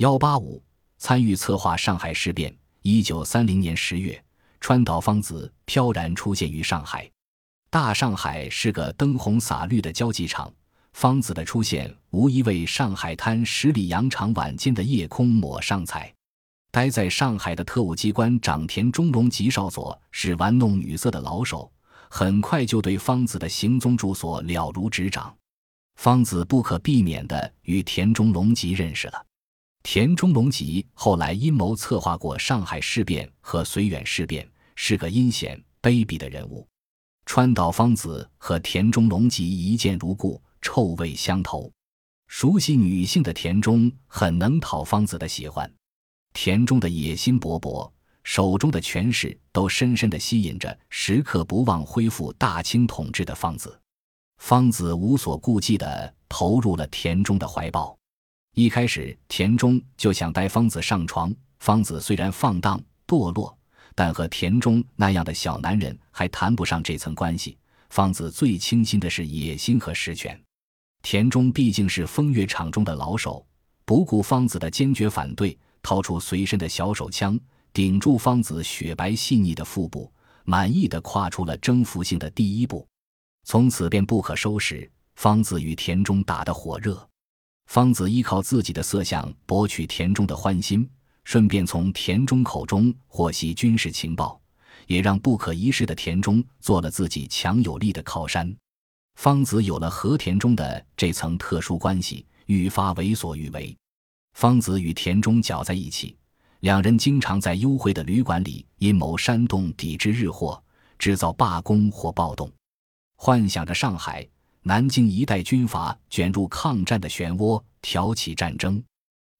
幺八五参与策划上海事变。一九三零年十月，川岛芳子飘然出现于上海。大上海是个灯红洒绿的交际场，芳子的出现无疑为上海滩十里洋场晚间的夜空抹上彩。待在上海的特务机关长田中隆吉少佐是玩弄女色的老手，很快就对芳子的行踪住所了如指掌。芳子不可避免地与田中隆吉认识了。田中隆吉后来阴谋策划过上海事变和绥远事变，是个阴险卑鄙的人物。川岛芳子和田中隆吉一见如故，臭味相投。熟悉女性的田中很能讨芳子的喜欢。田中的野心勃勃，手中的权势都深深地吸引着时刻不忘恢复大清统治的芳子。芳子无所顾忌地投入了田中的怀抱。一开始，田中就想带芳子上床。芳子虽然放荡堕落，但和田中那样的小男人还谈不上这层关系。芳子最倾心的是野心和实权。田中毕竟是风月场中的老手，不顾芳子的坚决反对，掏出随身的小手枪，顶住芳子雪白细腻的腹部，满意的跨出了征服性的第一步。从此便不可收拾。芳子与田中打得火热。方子依靠自己的色相博取田中的欢心，顺便从田中口中获悉军事情报，也让不可一世的田中做了自己强有力的靠山。方子有了和田中的这层特殊关系，愈发为所欲为。方子与田中搅在一起，两人经常在幽会的旅馆里阴谋煽动抵制日货，制造罢工或暴动，幻想着上海。南京一代军阀卷入抗战的漩涡，挑起战争，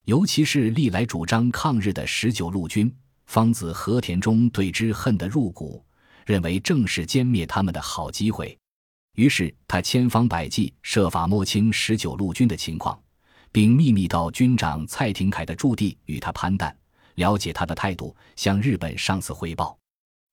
尤其是历来主张抗日的十九路军，方子和田中对之恨得入骨，认为正是歼灭他们的好机会。于是他千方百计设法摸清十九路军的情况，并秘密到军长蔡廷锴的驻地与他攀谈，了解他的态度，向日本上司汇报。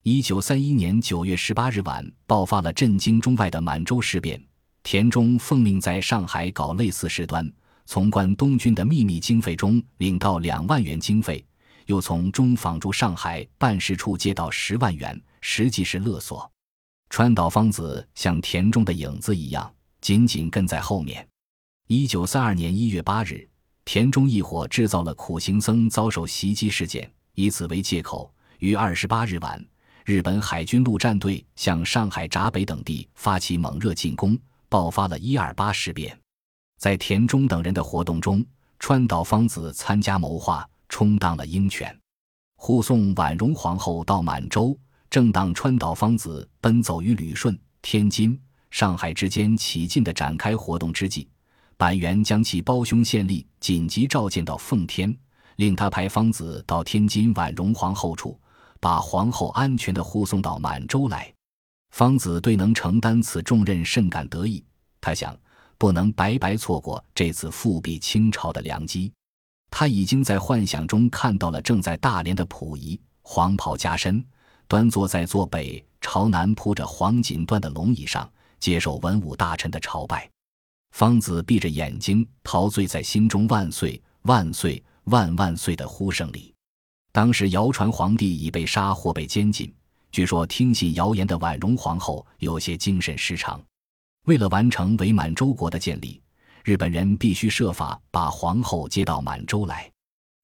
一九三一年九月十八日晚，爆发了震惊中外的满洲事变。田中奉命在上海搞类似事端，从关东军的秘密经费中领到两万元经费，又从中访驻上海办事处借到十万元，实际是勒索。川岛芳子像田中的影子一样，紧紧跟在后面。一九三二年一月八日，田中一伙制造了苦行僧遭受袭击事件，以此为借口，于二十八日晚，日本海军陆战队向上海闸北等地发起猛烈进攻。爆发了一二八事变，在田中等人的活动中，川岛芳子参加谋划，充当了鹰犬，护送婉容皇后到满洲。正当川岛芳子奔走于旅顺、天津、上海之间起劲地展开活动之际，板垣将其胞兄县吏紧急召见到奉天，令他派芳子到天津婉容皇后处，把皇后安全地护送到满洲来。方子对能承担此重任甚感得意，他想不能白白错过这次复辟清朝的良机。他已经在幻想中看到了正在大连的溥仪，黄袍加身，端坐在坐北朝南铺着黄锦缎的龙椅上，接受文武大臣的朝拜。方子闭着眼睛，陶醉在心中“万岁，万岁，万万岁”的呼声里。当时谣传皇帝已被杀或被监禁。据说听信谣言的婉容皇后有些精神失常。为了完成伪满洲国的建立，日本人必须设法把皇后接到满洲来。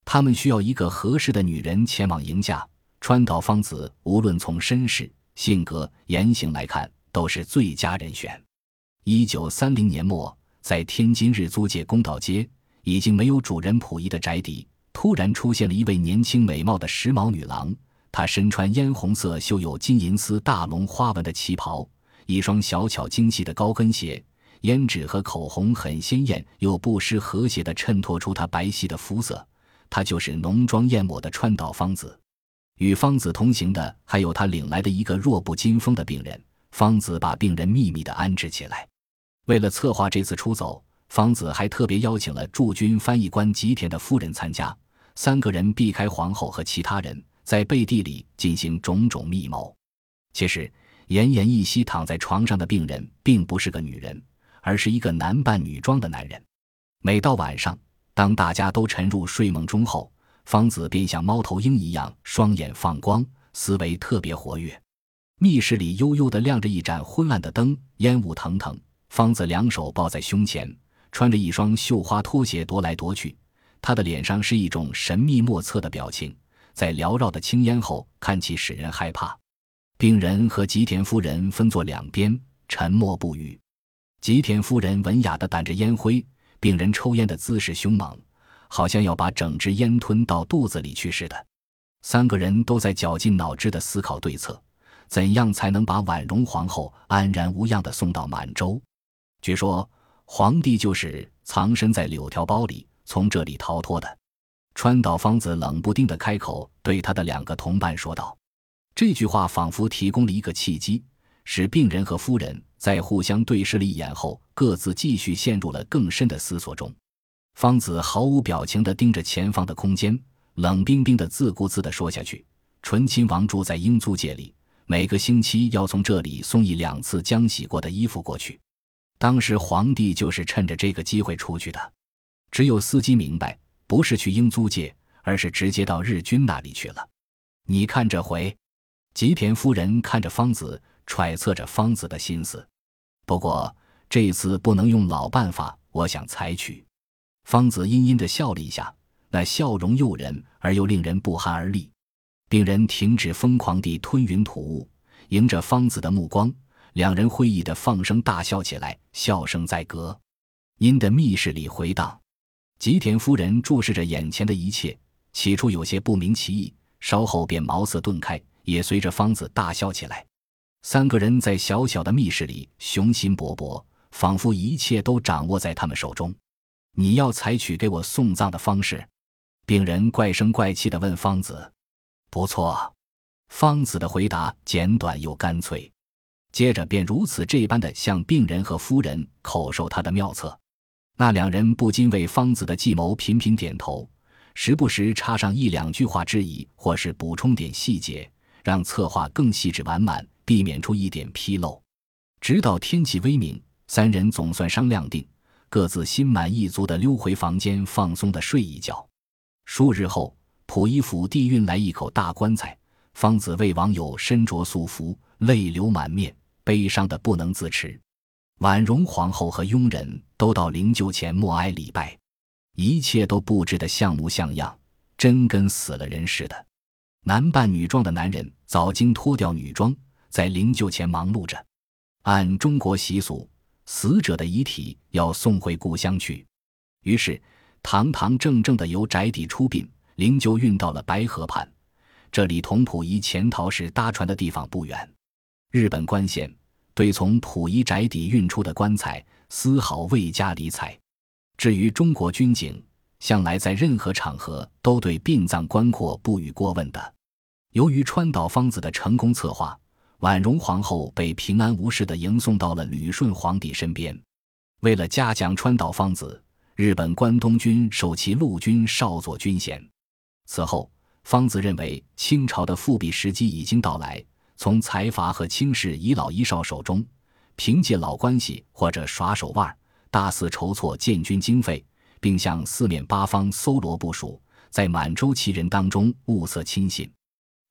他们需要一个合适的女人前往迎嫁。川岛芳子无论从身世、性格、言行来看，都是最佳人选。一九三零年末，在天津日租界公道街，已经没有主人溥仪的宅邸，突然出现了一位年轻美貌的时髦女郎。她身穿嫣红色绣有金银丝大龙花纹的旗袍，一双小巧精细的高跟鞋，胭脂和口红很鲜艳又不失和谐地衬托出她白皙的肤色。她就是浓妆艳抹的川岛芳子。与芳子同行的还有他领来的一个弱不禁风的病人。芳子把病人秘密地安置起来。为了策划这次出走，芳子还特别邀请了驻军翻译官吉田的夫人参加。三个人避开皇后和其他人。在背地里进行种种密谋。其实，奄奄一息躺在床上的病人并不是个女人，而是一个男扮女装的男人。每到晚上，当大家都沉入睡梦中后，方子便像猫头鹰一样，双眼放光，思维特别活跃。密室里悠悠地亮着一盏昏暗的灯，烟雾腾腾。方子两手抱在胸前，穿着一双绣花拖鞋踱来踱去。他的脸上是一种神秘莫测的表情，在缭绕的青烟后看起使人害怕。病人和吉田夫人分坐两边，沉默不语。吉田夫人文雅地掸着烟灰，病人抽烟的姿势凶猛，好像要把整支烟吞到肚子里去似的。三个人都在绞尽脑汁地思考对策。怎样才能把婉容皇后安然无恙地送到满洲？据说皇帝就是藏身在柳条包里，从这里逃脱的。川岛芳子冷不丁地开口，对他的两个同伴说道：“这句话仿佛提供了一个契机，使病人和夫人在互相对视了一眼后，各自继续陷入了更深的思索中。”芳子毫无表情地盯着前方的空间，冷冰冰地自顾自地说下去：“纯亲王住在英租界里。”每个星期要从这里送一两次浆洗过的衣服过去，当时皇帝就是趁着这个机会出去的。只有司机明白，不是去英租界，而是直接到日军那里去了。你看这回，吉田夫人看着方子，揣测着方子的心思。不过这次不能用老办法，我想采取。方子阴阴地笑了一下，那笑容诱人而又令人不寒而栗。病人停止疯狂地吞云吐雾，迎着方子的目光，两人会意地放声大笑起来，笑声在隔音的密室里回荡。吉田夫人注视着眼前的一切，起初有些不明其意，稍后便茅塞顿开，也随着方子大笑起来。三个人在小小的密室里雄心勃勃，仿佛一切都掌握在他们手中。你要采取给我送葬的方式？病人怪声怪气地问方子。不错，方子的回答简短又干脆，接着便如此这般的向病人和夫人口授他的妙策。那两人不禁为方子的计谋频频点头，时不时插上一两句话质疑，或是补充点细节，让策划更细致完满，避免出一点纰漏。直到天气微明，三人总算商量定，各自心满意足地溜回房间，放松地睡一觉。数日后。溥仪府地运来一口大棺材，方子为网友身着素服，泪流满面，悲伤的不能自持。婉容皇后和佣人都到灵柩前默哀礼拜，一切都布置得像模像样，真跟死了人似的。男扮女装的男人早经脱掉女装，在灵柩前忙碌着。按中国习俗，死者的遗体要送回故乡去，于是堂堂正正的由宅邸出殡。灵柩运到了白河畔，这里同溥仪潜逃时搭船的地方不远。日本官县对从溥仪宅邸运出的棺材丝毫未加理睬。至于中国军警，向来在任何场合都对殡葬棺椁不予过问的。由于川岛芳子的成功策划，婉容皇后被平安无事地迎送到了旅顺皇帝身边。为了嘉奖川岛芳子，日本关东军授其陆军少佐军衔。此后，芳子认为清朝的复辟时机已经到来，从财阀和轻视遗老遗少手中，凭借老关系或者耍手腕，大肆筹措建军经费，并向四面八方搜罗部署，在满洲旗人当中物色亲信。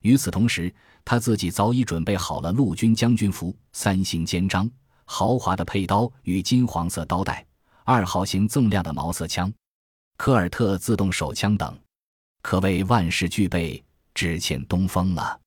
与此同时，他自己早已准备好了陆军将军服、三星肩章、豪华的佩刀与金黄色刀带、二号型锃亮的毛瑟枪、科尔特自动手枪等。可谓万事俱备，只欠东风了。